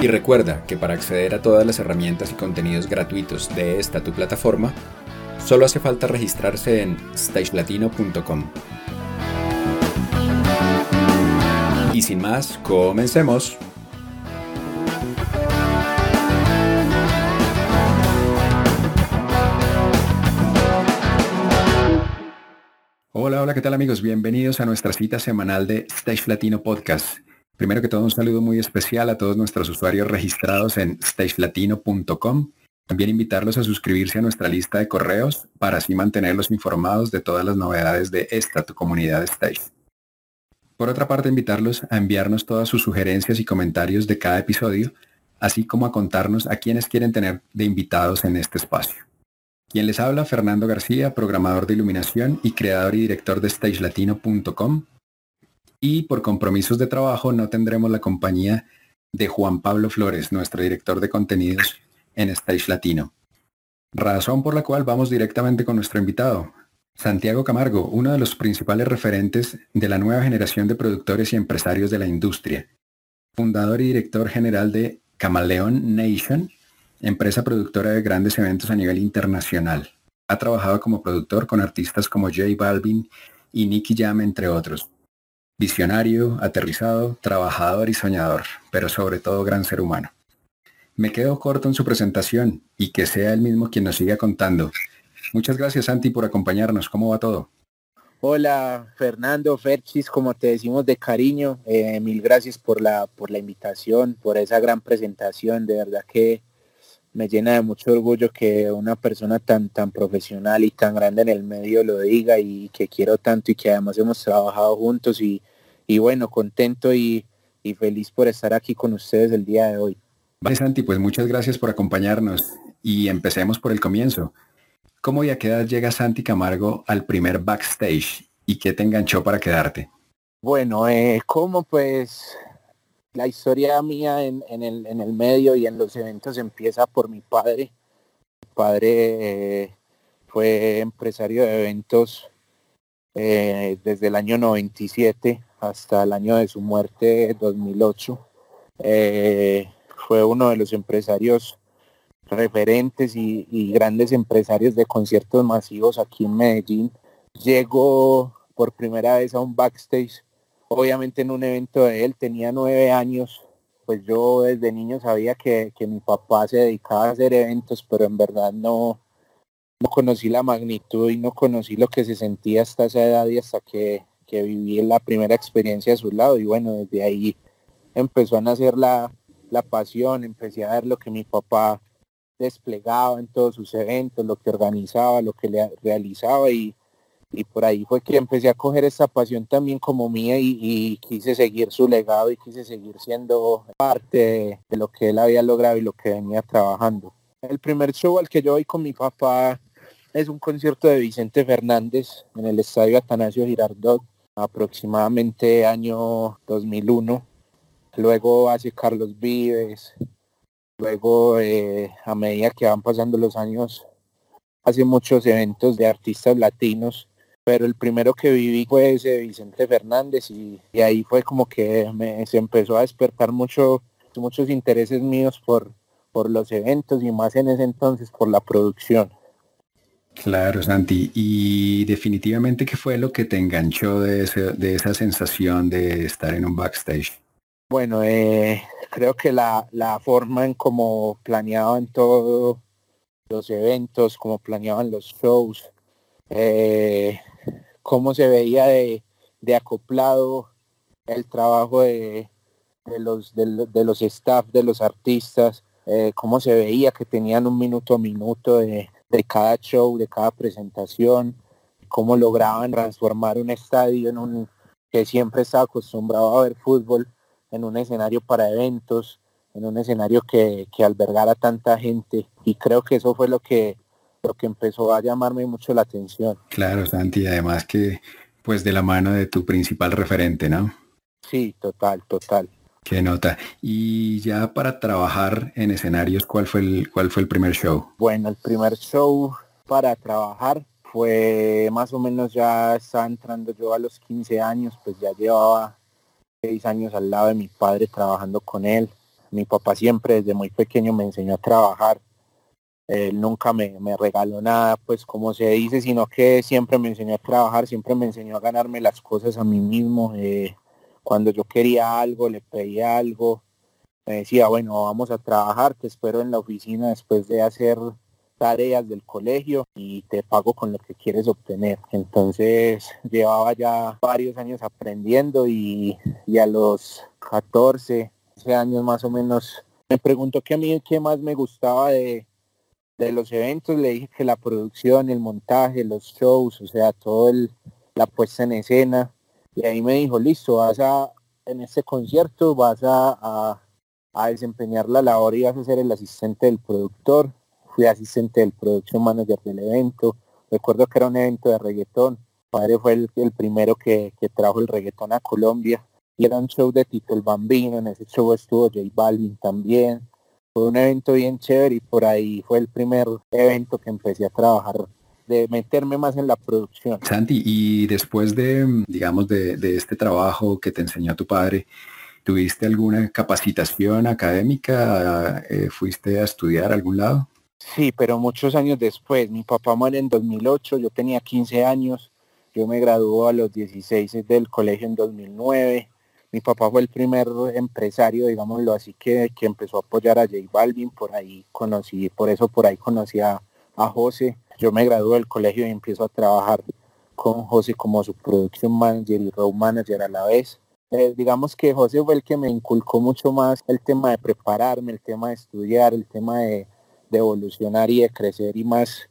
Y recuerda que para acceder a todas las herramientas y contenidos gratuitos de esta tu plataforma, solo hace falta registrarse en stagelatino.com. Y sin más, comencemos. Hola, hola, ¿qué tal amigos? Bienvenidos a nuestra cita semanal de Stage Latino Podcast. Primero que todo, un saludo muy especial a todos nuestros usuarios registrados en stagelatino.com. También invitarlos a suscribirse a nuestra lista de correos para así mantenerlos informados de todas las novedades de esta tu comunidad Stage. Por otra parte, invitarlos a enviarnos todas sus sugerencias y comentarios de cada episodio, así como a contarnos a quienes quieren tener de invitados en este espacio. Quien les habla, Fernando García, programador de iluminación y creador y director de stagelatino.com, y por compromisos de trabajo no tendremos la compañía de Juan Pablo Flores, nuestro director de contenidos en Stage Latino. Razón por la cual vamos directamente con nuestro invitado, Santiago Camargo, uno de los principales referentes de la nueva generación de productores y empresarios de la industria, fundador y director general de Camaleon Nation, empresa productora de grandes eventos a nivel internacional. Ha trabajado como productor con artistas como J Balvin y Nicky Jam, entre otros. Visionario, aterrizado, trabajador y soñador, pero sobre todo gran ser humano. Me quedo corto en su presentación y que sea él mismo quien nos siga contando. Muchas gracias Santi por acompañarnos. ¿Cómo va todo? Hola Fernando, Ferchis, como te decimos de cariño, eh, mil gracias por la, por la invitación, por esa gran presentación, de verdad que me llena de mucho orgullo que una persona tan, tan profesional y tan grande en el medio lo diga y que quiero tanto y que además hemos trabajado juntos y, y bueno, contento y, y, feliz por estar aquí con ustedes el día de hoy. Vale, Santi, pues muchas gracias por acompañarnos y empecemos por el comienzo. ¿Cómo y a qué edad llega Santi Camargo al primer backstage y qué te enganchó para quedarte? Bueno, eh, ¿cómo pues la historia mía en, el, medio y en los eventos empieza por mi padre. Mi padre eh, fue empresario de eventos eh, desde el año 97 hasta el año de su muerte, 2008. Eh, fue uno de los empresarios referentes y, grandes empresarios de conciertos masivos aquí en Medellín. Llegó por primera vez a un backstage obviamente en un evento de él, tenía nueve años, pues yo desde niño sabía que, mi papá se dedicaba a hacer eventos, pero en verdad no, no conocí la magnitud y no conocí lo que se sentía hasta esa edad y hasta que, que viví la primera experiencia a su lado. Y bueno, desde ahí empezó a nacer la, la pasión, empecé a ver lo que mi papá desplegaba en todos sus eventos, lo que organizaba, lo que le realizaba y, y por ahí fue que empecé a coger esta pasión también como mía y, quise seguir su legado y quise seguir siendo parte de, lo que él había logrado y lo que venía trabajando. El primer show al que yo voy con mi papá es un concierto de Vicente Fernández en el estadio Atanasio Girardot, aproximadamente año 2001. Luego hace Carlos Vives. Luego, eh, a medida que van pasando los años, hace muchos eventos de artistas latinos pero el primero que viví fue ese Vicente Fernández y, ahí fue como que me, se empezó a despertar mucho, muchos intereses míos por, por los eventos y más en ese entonces por la producción. Claro, Santi. Y definitivamente, ¿qué fue lo que te enganchó de, de esa sensación de estar en un backstage? Bueno, eh, creo que la, la forma en cómo planeaban todos los eventos, cómo planeaban los shows, eh, cómo se veía de, acoplado el trabajo de, los, de, los staff, de los artistas, eh, cómo se veía que tenían un minuto a minuto de, de cada show, de cada presentación, cómo lograban transformar un estadio en un que siempre estaba acostumbrado a ver fútbol en un escenario para eventos, en un escenario que, que albergara tanta gente. Y creo que eso fue lo que, lo que empezó a llamarme mucho la atención. Claro, Santi, además que pues de la mano de tu principal referente, ¿no? Sí, total, total. Qué nota. Y ya para trabajar en escenarios, ¿cuál fue el, cuál fue el primer show? Bueno, el primer show para trabajar fue más o menos ya estaba entrando yo a los 15 años, pues ya llevaba seis años al lado de mi padre trabajando con él. Mi papá siempre desde muy pequeño me enseñó a trabajar. Él nunca me, regaló nada, pues como se dice, sino que siempre me enseñó a trabajar, siempre me enseñó a ganarme las cosas a mí mismo. Eh, cuando yo quería algo, le pedía algo, me decía, bueno, vamos a trabajar, te espero en la oficina después de hacer tareas del colegio y te pago con lo que quieres obtener. Entonces llevaba ya varios años aprendiendo y, a los 14, 15 años más o menos me preguntó que a mí qué más me gustaba de, de los eventos. Le dije que la producción, el montaje, los shows, o sea, todo el, la puesta en escena. Y ahí me dijo, listo, vas a, en este concierto vas a, a, desempeñar la labor y vas a ser el asistente del productor fui asistente del production manager del evento. Recuerdo que era un evento de reggaetón. padre fue el, primero que, trajo el reggaetón a Colombia. Y era un show de Tito el Bambino. En ese show estuvo J Balvin también. Fue un evento bien chévere y por ahí fue el primer evento que empecé a trabajar de meterme más en la producción. Santi, y después de, digamos, de, de este trabajo que te enseñó tu padre, ¿tuviste alguna capacitación académica? Eh, ¿Fuiste a estudiar a algún lado? Sí, pero muchos años después. Mi papá muere en 2008, yo tenía 15 años, yo me graduó a los 16 del colegio en 2009. Mi papá fue el primer empresario, digámoslo así, que, que empezó a apoyar a J Balvin, por ahí conocí, por eso por ahí conocí a, José. Yo me gradué del colegio y empiezo a trabajar con José como su production manager y road manager a la vez. Eh, digamos que José fue el que me inculcó mucho más el tema de prepararme, el tema de estudiar, el tema de, de evolucionar y de crecer y más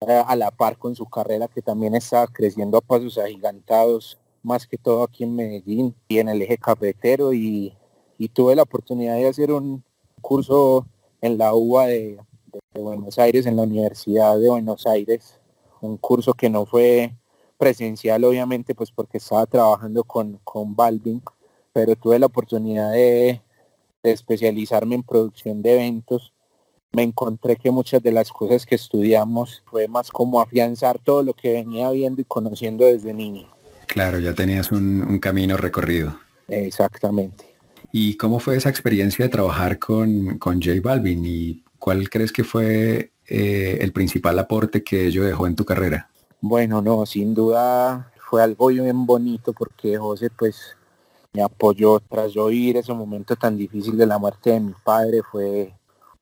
eh, a la par con su carrera que también está creciendo a pasos agigantados, más que todo aquí en Medellín y en el eje cafetero y, tuve la oportunidad de hacer un curso en la UBA de, Buenos Aires, en la Universidad de Buenos Aires, un curso que no fue presencial obviamente pues porque estaba trabajando con, con pero tuve la oportunidad de especializarme en producción de eventos me encontré que muchas de las cosas que estudiamos fue más como afianzar todo lo que venía viendo y conociendo desde niño. Claro, ya tenías un, camino recorrido. Exactamente. ¿Y cómo fue esa experiencia de trabajar con, con J Balvin y cuál crees que fue eh, el principal aporte que ello dejó en tu carrera? Bueno, no, sin duda fue algo bien bonito porque José pues me apoyó tras yo ese momento tan difícil de la muerte de mi padre, fue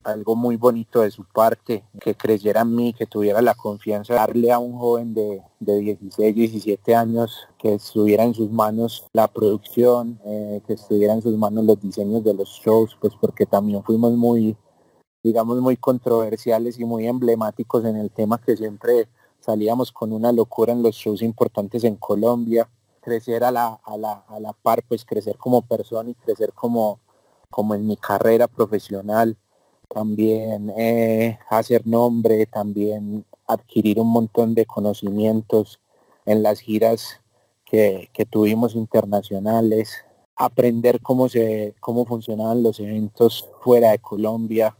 algo muy bonito de su parte, que creyera en mí, que tuviera la confianza de darle a un joven de, de 16, 17 años que estuviera en sus manos la producción, eh, que estuviera en sus manos los diseños de los shows, pues porque también fuimos muy, digamos, muy controversiales y muy emblemáticos en el tema que siempre salíamos con una locura en los shows importantes en Colombia, crecer a la, a la, a la par, pues crecer como persona y crecer como, como en mi carrera profesional también eh, hacer nombre, también adquirir un montón de conocimientos en las giras que, tuvimos internacionales, aprender cómo se cómo funcionaban los eventos fuera de Colombia,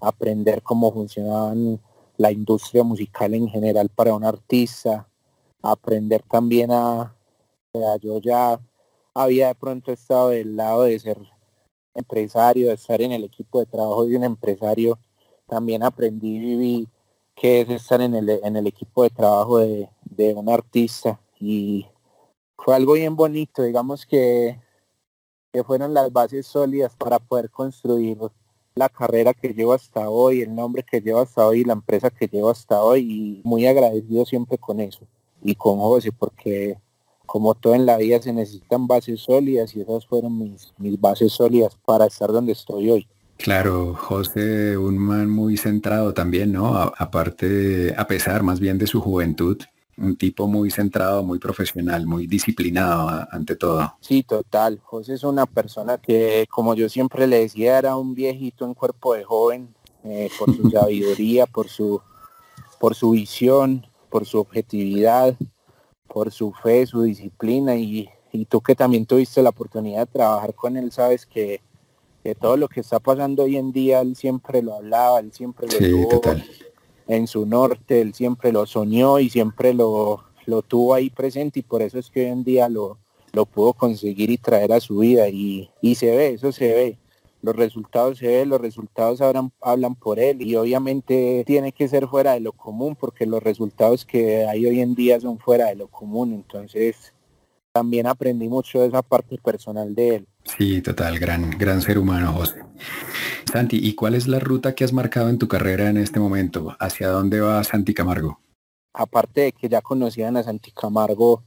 aprender cómo funcionaban la industria musical en general para un artista, aprender también a, yo ya había de pronto estado del lado de ser empresario, de estar en el equipo de trabajo de un empresario, también aprendí y viví que es estar en el, en el equipo de trabajo de, un artista y fue algo bien bonito, digamos que, que fueron las bases sólidas para poder construir la carrera que llevo hasta hoy, el nombre que llevo hasta hoy, la empresa que llevo hasta hoy y muy agradecido siempre con eso. y con José, porque como todo en la vida se necesitan bases sólidas y esas fueron mis, mis bases sólidas para estar donde estoy hoy. Claro, José, un man muy centrado también, ¿no? aparte, a pesar más bien de su juventud, un tipo muy centrado, muy profesional, muy disciplinado ante todo. Sí, total. José es una persona que, como yo siempre le decía, era un viejito en cuerpo de joven, eh, por su sabiduría, por su, por su visión, por su objetividad, por su fe, su disciplina y, tú que también tuviste la oportunidad de trabajar con él, sabes que, todo lo que está pasando hoy en día, él siempre lo hablaba, él siempre lo tuvo en su norte, él siempre lo soñó y siempre lo, lo tuvo ahí presente y por eso es que hoy en día lo, lo pudo conseguir y traer a su vida y, y se ve, eso se ve los resultados se ven, los resultados hablan, hablan por él y obviamente tiene que ser fuera de lo común porque los resultados que hay hoy en día son fuera de lo común, entonces también aprendí mucho de esa parte personal de él. Sí, total, gran, gran ser humano, José. Santi, ¿y cuál es la ruta que has marcado en tu carrera en este momento? ¿Hacia dónde va Santi Camargo? Aparte de que ya conocían a Santi Camargo,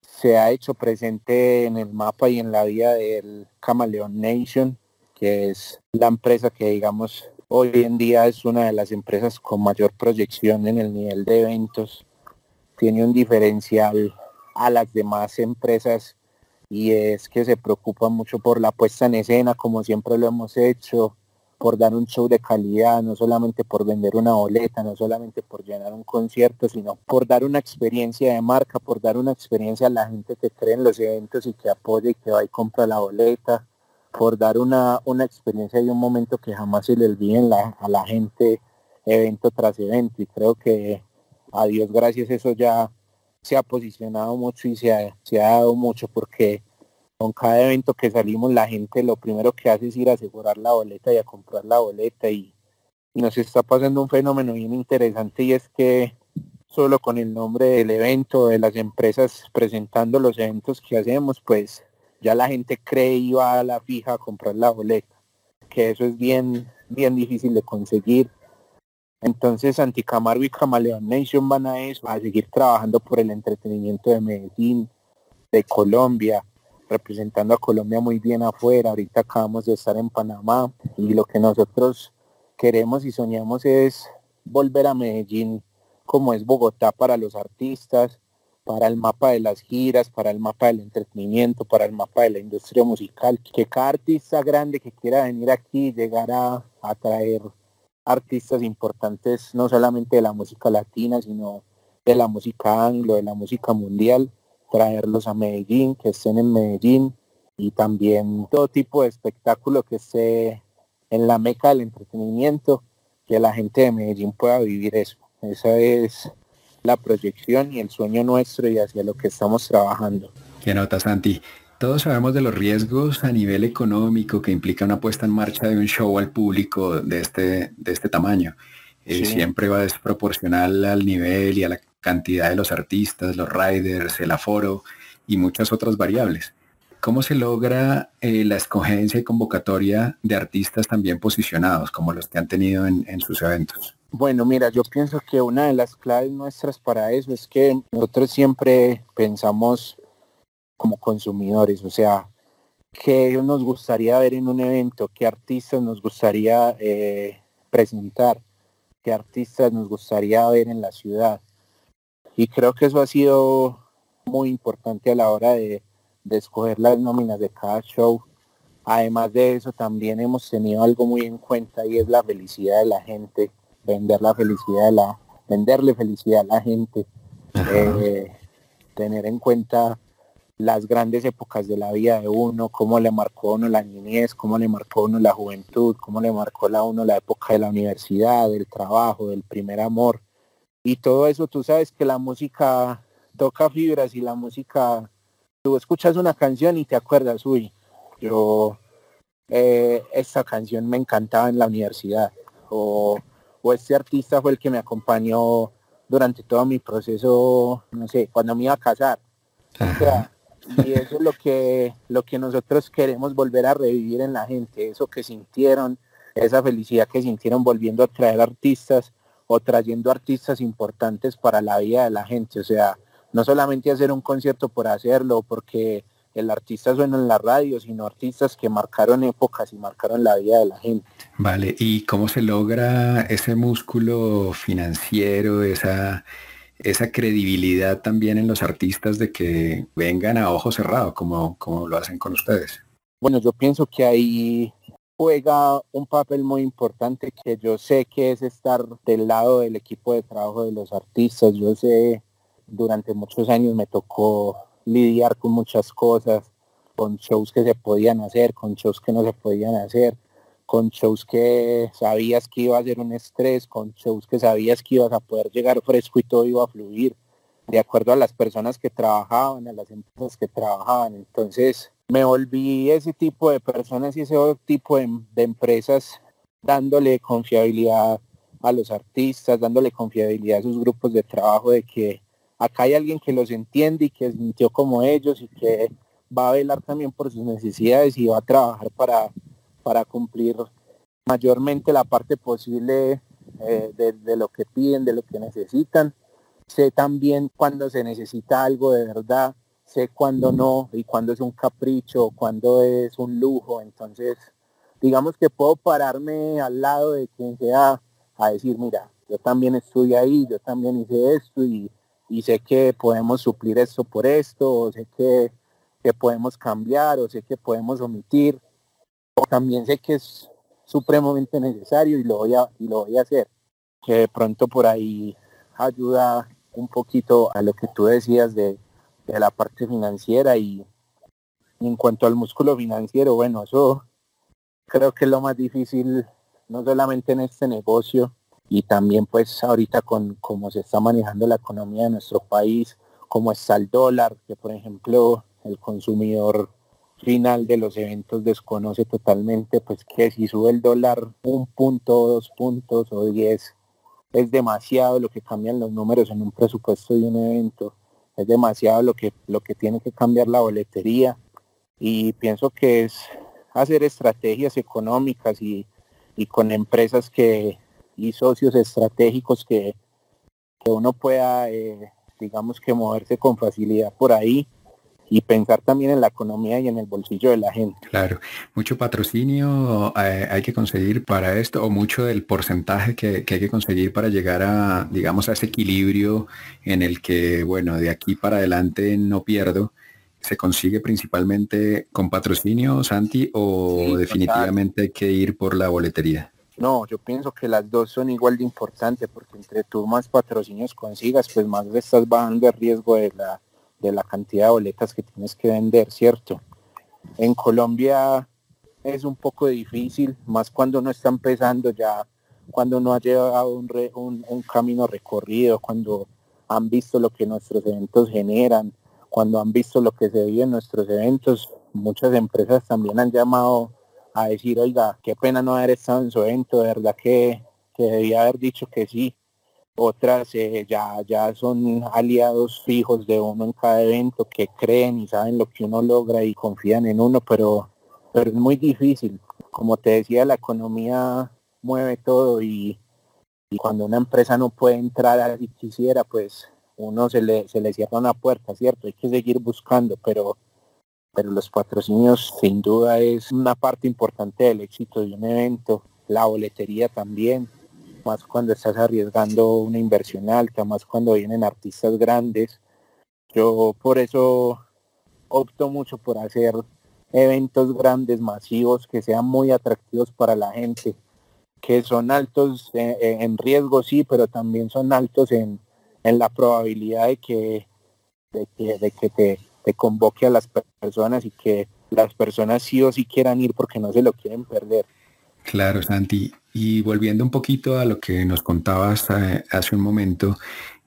se ha hecho presente en el mapa y en la vida del Camaleon Nation, que es la empresa que digamos hoy en día es una de las empresas con mayor proyección en el nivel de eventos. Tiene un diferencial a las demás empresas y es que se preocupa mucho por la puesta en escena, como siempre lo hemos hecho, por dar un show de calidad, no solamente por vender una boleta, no solamente por llenar un concierto, sino por dar una experiencia de marca, por dar una experiencia a la gente que cree en los eventos y que apoya y que va y compra la boleta, por dar una, una experiencia y un momento que jamás se le olvide a la gente evento tras evento. Y creo que a Dios gracias eso ya se ha posicionado mucho y se ha, se ha dado mucho porque con cada evento que salimos la gente lo primero que hace es ir a asegurar la boleta y a comprar la boleta. Y, y nos está pasando un fenómeno bien interesante y es que solo con el nombre del evento, de las empresas presentando los eventos que hacemos, pues ya la gente cree y va a la fija a comprar la boleta, que eso es bien, bien difícil de conseguir. Entonces Anticamargo y Camaleón Nation van a eso, a seguir trabajando por el entretenimiento de Medellín, de Colombia, representando a Colombia muy bien afuera. Ahorita acabamos de estar en Panamá y lo que nosotros queremos y soñamos es volver a Medellín como es Bogotá para los artistas, para el mapa de las giras, para el mapa del entretenimiento, para el mapa de la industria musical, que cada artista grande que quiera venir aquí llegará a traer artistas importantes, no solamente de la música latina, sino de la música anglo, de la música mundial, traerlos a Medellín, que estén en Medellín y también todo tipo de espectáculo que esté en la meca del entretenimiento, que la gente de Medellín pueda vivir eso. Esa es la proyección y el sueño nuestro y hacia lo que estamos trabajando. Qué nota, Santi. Todos sabemos de los riesgos a nivel económico que implica una puesta en marcha de un show al público de este, de este tamaño. Eh, siempre va desproporcional al nivel y a la cantidad de los artistas, los riders, el aforo y muchas otras variables. ¿Cómo se logra eh, la escogencia y convocatoria de artistas también posicionados, como los que han tenido en sus eventos? Bueno, mira, yo pienso que una de las claves nuestras para eso es que nosotros siempre pensamos como consumidores, o sea, qué nos gustaría ver en un evento, qué artistas nos gustaría eh, presentar, qué artistas nos gustaría ver en la ciudad. Y creo que eso ha sido muy importante a la hora de, de escoger las nóminas de cada show. Además de eso, también hemos tenido algo muy en cuenta y es la felicidad de la gente vender la felicidad, la, venderle felicidad a la gente, eh, tener en cuenta las grandes épocas de la vida de uno, cómo le marcó a uno la niñez, cómo le marcó a uno la juventud, cómo le marcó a uno la época de la universidad, del trabajo, del primer amor. Y todo eso, tú sabes que la música toca fibras y la música, tú escuchas una canción y te acuerdas, uy, yo, eh, esta canción me encantaba en la universidad. O o este artista fue el que me acompañó durante todo mi proceso, no sé, cuando me iba a casar. y eso es lo que, lo que nosotros queremos volver a revivir en la gente, eso que sintieron, esa felicidad que sintieron volviendo a traer artistas o trayendo artistas importantes para la vida de la gente. O sea, no solamente hacer un concierto por hacerlo, porque el artista suena en la radio, sino artistas que marcaron épocas y marcaron la vida de la gente. Vale, ¿y cómo se logra ese músculo financiero, esa, esa credibilidad también en los artistas de que vengan a ojo cerrado, como, como lo hacen con ustedes? Bueno, yo pienso que ahí juega un papel muy importante que yo sé que es estar del lado del equipo de trabajo de los artistas. Yo sé, durante muchos años me tocó lidiar con muchas cosas, con shows que se podían hacer, con shows que no se podían hacer, con shows que sabías que iba a ser un estrés, con shows que sabías que ibas a poder llegar fresco y todo iba a fluir, de acuerdo a las personas que trabajaban, a las empresas que trabajaban. Entonces, me volví ese tipo de personas y ese tipo de, empresas dándole confiabilidad a los artistas, dándole confiabilidad a sus grupos de trabajo de que acá hay alguien que los entiende y que sintió como ellos y que va a velar también por sus necesidades y va a trabajar para, para cumplir mayormente la parte posible eh, de, lo que piden, de lo que necesitan. Sé también cuando se necesita algo de verdad sé cuándo no y cuándo es un capricho, cuándo es un lujo. Entonces, digamos que puedo pararme al lado de quien sea a decir, mira, yo también estuve ahí, yo también hice esto y, sé que podemos suplir esto por esto, o sé que, que podemos cambiar, o sé que podemos omitir, o también sé que es supremamente necesario y lo voy a, y lo voy a hacer. Que de pronto por ahí ayuda un poquito a lo que tú decías de, de la parte financiera y, en cuanto al músculo financiero, bueno, eso creo que es lo más difícil, no solamente en este negocio, y también pues ahorita con cómo se está manejando la economía de nuestro país, cómo está el dólar, que por ejemplo el consumidor final de los eventos desconoce totalmente, pues que si sube el dólar un punto, dos puntos o diez, es demasiado lo que cambian los números en un presupuesto de un evento es demasiado lo que, lo que tiene que cambiar la boletería y pienso que es hacer estrategias económicas y, con empresas que y socios estratégicos que, que uno pueda eh, digamos que moverse con facilidad por ahí y pensar también en la economía y en el bolsillo de la gente. Claro, mucho patrocinio eh, hay que conseguir para esto o mucho del porcentaje que, hay que conseguir para llegar a, digamos, a ese equilibrio en el que, bueno, de aquí para adelante no pierdo. ¿Se consigue principalmente con patrocinio, Santi, o definitivamente hay que ir por la boletería? No, yo pienso que las dos son igual de importantes porque entre tú más patrocinios consigas, pues más le estás bajando el riesgo de la, de la cantidad de boletas que tienes que vender, ¿cierto? En Colombia es un poco difícil, más cuando no está empezando ya, cuando no ha llevado un, un, camino recorrido, cuando han visto lo que nuestros eventos generan, cuando han visto lo que se vive en nuestros eventos, muchas empresas también han llamado a decir, oiga, qué pena no haber estado en su evento, de verdad que, debía haber dicho que sí, otras eh, ya, ya son aliados fijos de uno en cada evento que creen y saben lo que uno logra y confían en uno, pero, pero es muy difícil. Como te decía, la economía mueve todo y, cuando una empresa no puede entrar a si quisiera, pues uno se le, se le cierra una puerta, ¿cierto? Hay que seguir buscando, pero, pero los patrocinios sin duda es una parte importante del éxito de un evento, la boletería también más cuando estás arriesgando una inversión alta, más cuando vienen artistas grandes. Yo por eso opto mucho por hacer eventos grandes, masivos, que sean muy atractivos para la gente, que son altos eh, eh, en, riesgo, sí, pero también son altos en, la probabilidad de que, de que, te, te convoque a las personas y que las personas sí o sí quieran ir porque no se lo quieren perder. Claro, Santi. Y volviendo un poquito a lo que nos contabas eh, hace un momento,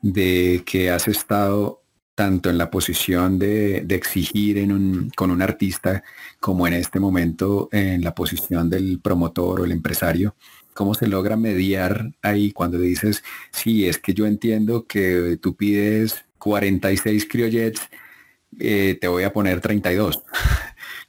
de que has estado tanto en la posición de, exigir con un artista como en este momento en la posición del promotor o el empresario. ¿Cómo se logra mediar ahí cuando dices, sí, es que yo entiendo que tú pides 46 criollets, eh, te voy a poner 32?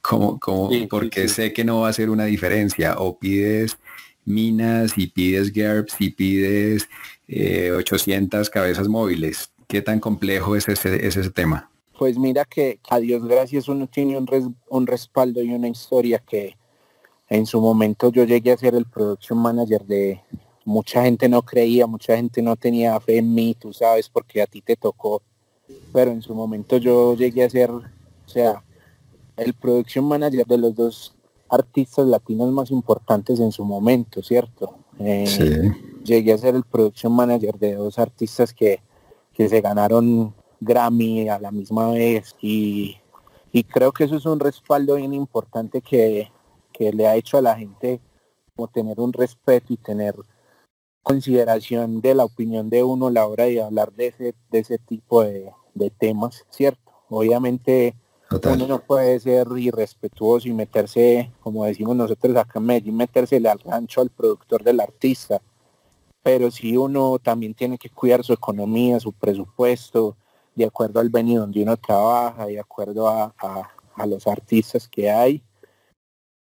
como, como porque sé que no va a ser una diferencia, o pides minas y pides GERPs y pides 800 cabezas móviles. ¿Qué tan complejo es ese, ese tema? Pues mira que a Dios gracias uno tiene un, un respaldo y una historia que en su momento yo llegué a ser el production manager de mucha gente no creía, mucha gente no tenía fe en mí, tú sabes, porque a ti te tocó, pero en su momento yo llegué a ser, o sea, el production manager de los dos artistas latinos más importantes en su momento, ¿cierto? Eh, llegué a ser el production manager de dos artistas que, que se ganaron Grammy a la misma vez y, y creo que eso es un respaldo bien importante que, que le ha hecho a la gente como tener un respeto y tener consideración de la opinión de uno a la hora de hablar de ese, de ese tipo de, temas, ¿cierto? Obviamente uno no puede ser irrespetuoso y meterse, como decimos nosotros acá en Medellín, metérsele al rancho al productor del artista, pero si uno también tiene que cuidar su economía, su presupuesto, de acuerdo al venue donde uno trabaja, de acuerdo a, a los artistas que hay,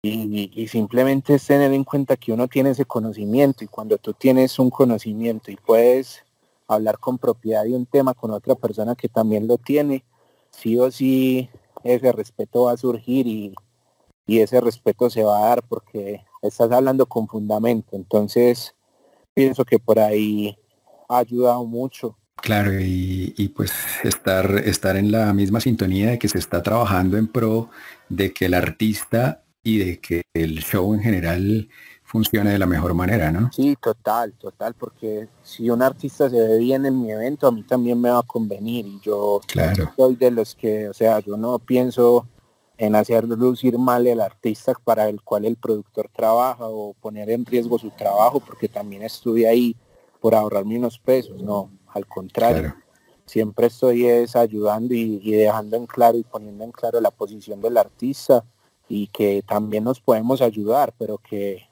y, simplemente es tener en cuenta que uno tiene ese conocimiento y cuando tú tienes un conocimiento y puedes hablar con propiedad de un tema con otra persona que también lo tiene, sí o sí ese respeto va a surgir y, ese respeto se va a dar porque estás hablando con fundamento. Entonces, pienso que por ahí ha ayudado mucho. Claro, y, y, pues estar, estar en la misma sintonía de que se está trabajando en pro de que el artista y de que el show en general funcione de la mejor manera, ¿no? Sí, total, total, porque si un artista se ve bien en mi evento, a mí también me va a convenir y yo claro. soy de los que, o sea, yo no pienso en hacer lucir mal el artista para el cual el productor trabaja o poner en riesgo su trabajo porque también estuve ahí por ahorrarme unos pesos, no, al contrario. Siempre estoy es ayudando y dejando en claro y poniendo en claro la posición del artista y que también nos podemos ayudar, pero que,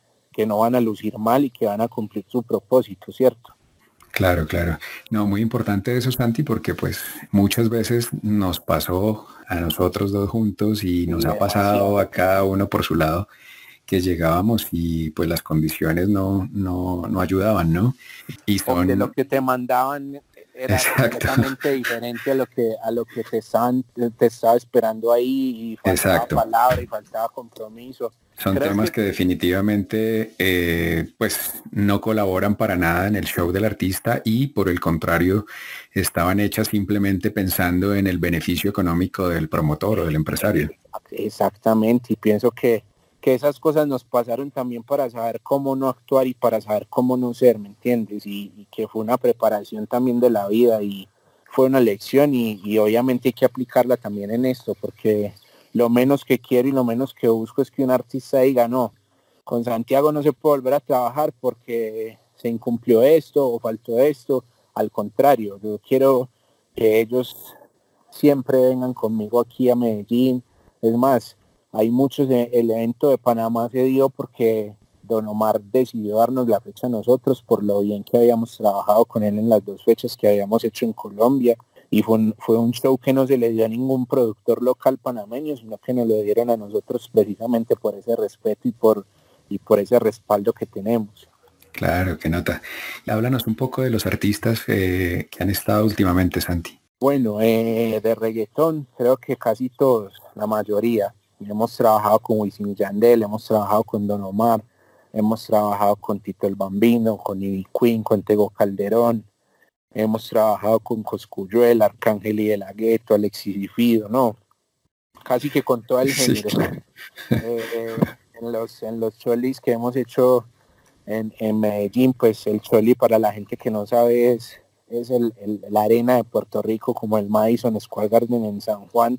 no van a lucir mal y que van a cumplir su propósito, ¿cierto? Claro, claro. No, muy importante eso, Santi, porque pues muchas veces nos pasó a nosotros dos juntos y nos ha pasado a cada uno por su lado que llegábamos y pues las condiciones no, no, no ayudaban, ¿no? Y son... lo que te mandaban era completamente diferente a lo que a lo que te estaban te estaba esperando ahí y faltaba palabra y faltaba compromiso. Son temas que, definitivamente eh, pues no colaboran para nada en el show del artista y por el contrario estaban hechas simplemente pensando en el beneficio económico del promotor o del empresario. Exactamente y pienso que que esas cosas nos pasaron también para saber cómo no actuar y para saber cómo no ser, ¿me entiendes? Y, que fue una preparación también de la vida y fue una lección y, obviamente hay que aplicarla también en esto, porque lo menos que quiero y lo menos que busco es que un artista diga, no, con Santiago no se puede volver a trabajar porque se incumplió esto o faltó esto. Al contrario, yo quiero que ellos siempre vengan conmigo aquí a Medellín. Es más, hay muchos, el evento de Panamá se dio porque Don Omar decidió darnos la fecha a nosotros por lo bien que habíamos trabajado con él en las dos fechas que habíamos hecho en Colombia. Y fue un, fue un show que no se le dio a ningún productor local panameño, sino que nos lo dieron a nosotros precisamente por ese respeto y por, y por ese respaldo que tenemos. Claro, qué nota. Háblanos un poco de los artistas eh, que han estado últimamente, Santi. Bueno, eh, de reggaetón, creo que casi todos, la mayoría. Hemos trabajado con Wisin Yandel, hemos trabajado con Don Omar, hemos trabajado con Tito el Bambino, con Ivy Queen, con Tego Calderón, hemos trabajado con Coscuyuel, Arcángel y de la Gueto, Alexis y Fido, ¿no? Casi que con todo el género. Eh, en los en los cholis que hemos hecho en, Medellín, pues el choli para la gente que no sabe es, es el, la arena de Puerto Rico como el Madison Square Garden en San Juan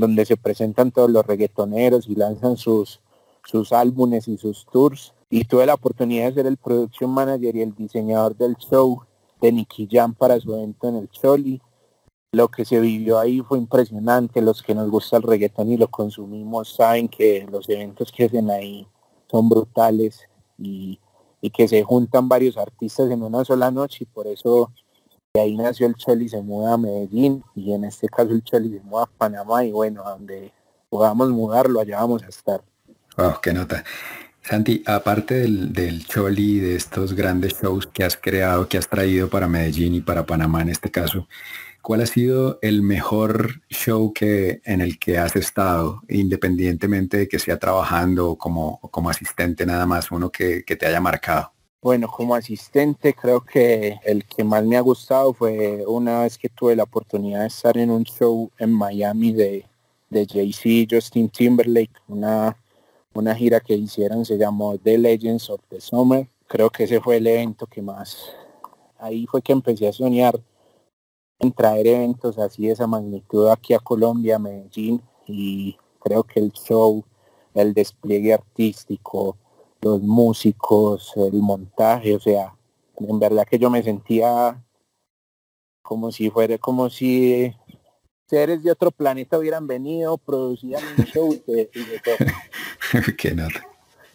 donde se presentan todos los reggaetoneros y lanzan sus, sus álbumes y sus tours. Y tuve la oportunidad de ser el production manager y el diseñador del show de Nicky Jam para su evento en el Choli. Lo que se vivió ahí fue impresionante. Los que nos gusta el reggaetón y lo consumimos saben que los eventos que hacen ahí son brutales y, y que se juntan varios artistas en una sola noche y por eso ahí nació el Choli, se muda a Medellín y en este caso el Choli se muda a Panamá y bueno, donde podamos mudarlo, allá vamos a estar. Wow, qué nota. Santi, aparte del, del Choli, de estos grandes shows que has creado, que has traído para Medellín y para Panamá en este caso, ¿cuál ha sido el mejor show que, en el que has estado, independientemente de que sea trabajando o como, como asistente nada más, uno que te haya marcado? Bueno, como asistente creo que el que más me ha gustado fue una vez que tuve la oportunidad de estar en un show en Miami de, de Jay-Z, Justin Timberlake, una una gira que hicieron, se llamó The Legends of the Summer. Creo que ese fue el evento que más, ahí fue que empecé a soñar en traer eventos así de esa magnitud aquí a Colombia, Medellín, y creo que el show, el despliegue artístico, los músicos, el montaje, o sea, en verdad que yo me sentía como si fuera, como si seres de otro planeta hubieran venido, producían un show y de, Qué nota.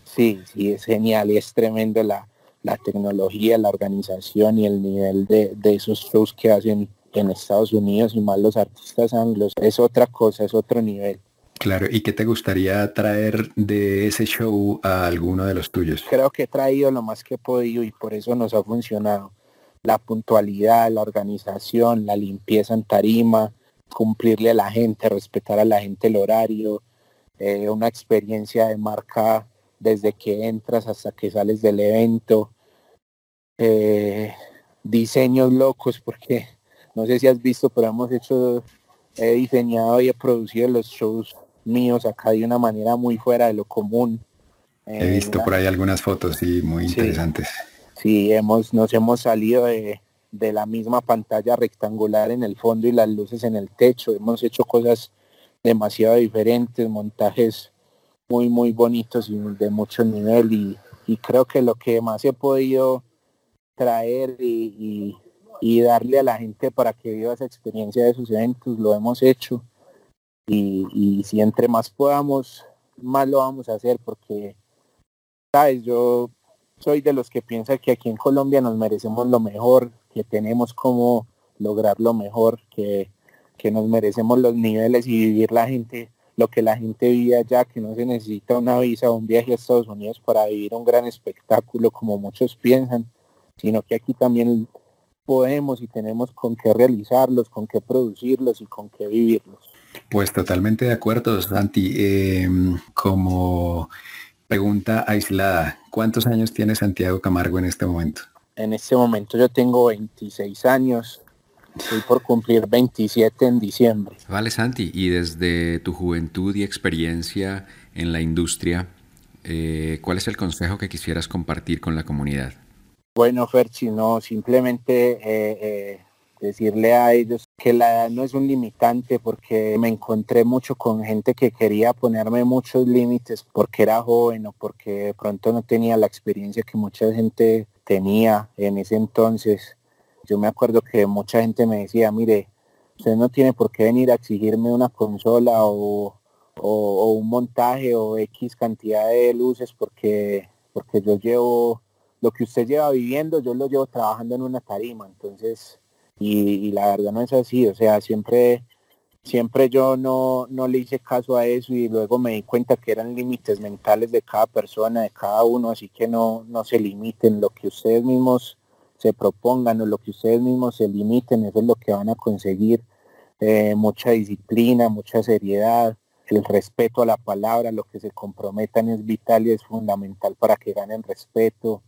Sí, sí, es genial y es tremendo la, la tecnología, la organización y el nivel de, de, esos shows que hacen en Estados Unidos y más los artistas anglos. Es otra cosa, es otro nivel. Claro, ¿y qué te gustaría traer de ese show a alguno de los tuyos? Creo que he traído lo más que he podido y por eso nos ha funcionado. La puntualidad, la organización, la limpieza en tarima, cumplirle a la gente, respetar a la gente el horario, eh, una experiencia de marca desde que entras hasta que sales del evento, eh, diseños locos, porque no sé si has visto, pero hemos hecho, he diseñado y he producido los shows míos acá de una manera muy fuera de lo común. He visto por ahí algunas fotos y muy interesantes. Sí, hemos, nos hemos salido de, de la misma pantalla rectangular en el fondo y las luces en el techo. Hemos hecho cosas demasiado diferentes, montajes muy, muy bonitos y de mucho nivel y, creo que lo que más he podido traer y, darle a la gente para que viva esa experiencia de sus eventos, lo hemos hecho y, si entre más podamos, más lo vamos a hacer porque, sabes, yo soy de los que piensa que aquí en Colombia nos merecemos lo mejor, que tenemos como lograr lo mejor, que, que nos merecemos los niveles y vivir la gente, lo que la gente vive allá, que no se necesita una visa o un viaje a Estados Unidos para vivir un gran espectáculo como muchos piensan, sino que aquí también podemos y tenemos con qué realizarlos, con qué producirlos y con qué vivirlos. Pues totalmente de acuerdo, Santi. Em, como pregunta aislada, ¿cuántos años tiene Santiago Camargo en este momento? En este momento yo tengo 26 años, estoy por cumplir 27 en diciembre. Vale, Santi, y desde tu juventud y experiencia en la industria, eh, ¿cuál es el consejo que quisieras compartir con la comunidad? Bueno, Ferchi, no, simplemente eh, eh, decirle a ellos que la edad no es un limitante porque me encontré mucho con gente que quería ponerme muchos límites porque era joven o porque de pronto no tenía la experiencia que mucha gente tenía en ese entonces. Yo me acuerdo que mucha gente me decía, mire, usted no tiene por qué venir a exigirme una consola o, un montaje o X cantidad de luces porque, porque yo llevo lo que usted lleva viviendo, yo lo llevo trabajando en una tarima. Entonces, y, la verdad no es así, o sea, siempre siempre yo no, no le hice caso a eso y luego me di cuenta que eran límites mentales de cada persona, de cada uno, así que no, no se limiten, lo que ustedes mismos se propongan o lo que ustedes mismos se limiten, eso es lo que van a conseguir. Eh, mucha disciplina, mucha seriedad, el respeto a la palabra, lo que se comprometan es vital y es fundamental para que ganen respeto.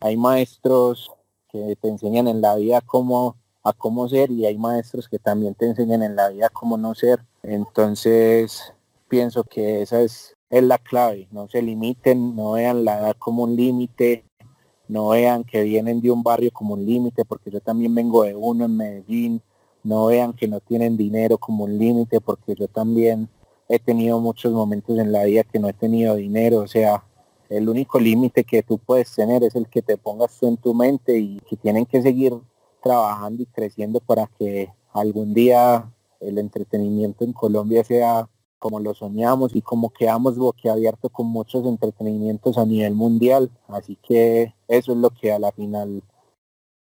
Hay maestros que te enseñan en la vida cómo a cómo ser y hay maestros que también te enseñan en la vida cómo no ser. Entonces pienso que esa es, es la clave, no se limiten, no vean la edad como un límite, no vean que vienen de un barrio como un límite, porque yo también vengo de uno en Medellín, no vean que no tienen dinero como un límite, porque yo también he tenido muchos momentos en la vida que no he tenido dinero, o sea, el único límite que tú puedes tener es el que te pongas tú en tu mente y que tienen que seguir trabajando y creciendo para que algún día el entretenimiento en Colombia sea como lo soñamos y como quedamos boquiabiertos con muchos entretenimientos a nivel mundial. Así que eso es lo que a la final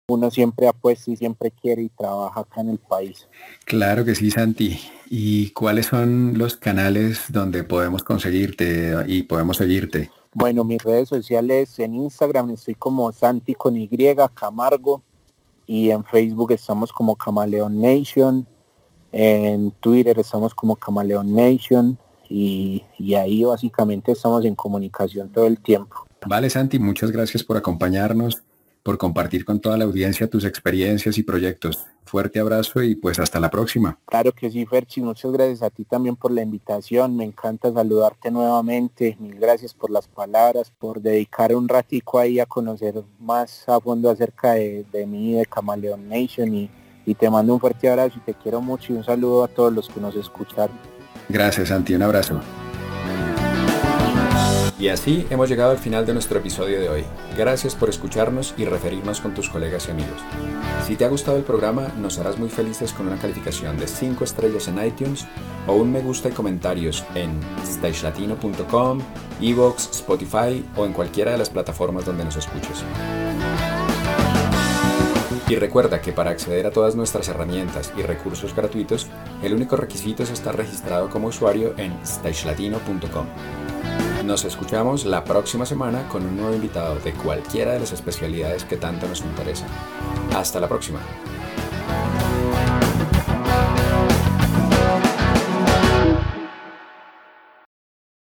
uno siempre apuesta y siempre quiere y trabaja acá en el país. Claro que sí, Santi. ¿Y cuáles son los canales donde podemos conseguirte y podemos seguirte? Bueno, mis redes sociales en Instagram estoy como Santi con Y, Camargo, y en Facebook estamos como Camaleon Nation, en Twitter estamos como Camaleon Nation, y, y ahí básicamente estamos en comunicación todo el tiempo. Vale, Santi, muchas gracias por acompañarnos por compartir con toda la audiencia tus experiencias y proyectos. Fuerte abrazo y pues hasta la próxima. Claro que sí, Ferchi. Muchas gracias a ti también por la invitación. Me encanta saludarte nuevamente. Mil gracias por las palabras, por dedicar un ratico ahí a conocer más a fondo acerca de, de mí, de Camaleon Nation. Y, y te mando un fuerte abrazo y te quiero mucho y un saludo a todos los que nos escucharon. Gracias, Santi. Un abrazo. Y así hemos llegado al final de nuestro episodio de hoy. Gracias por escucharnos y referirnos con tus colegas y amigos. Si te ha gustado el programa, nos harás muy felices con una calificación de 5 estrellas en iTunes o un me gusta y comentarios en stagelatino.com, Evox, Spotify o en cualquiera de las plataformas donde nos escuches. Y recuerda que para acceder a todas nuestras herramientas y recursos gratuitos, el único requisito es estar registrado como usuario en stagelatino.com. Nos escuchamos la próxima semana con un nuevo invitado de cualquiera de las especialidades que tanto nos interesan. Hasta la próxima.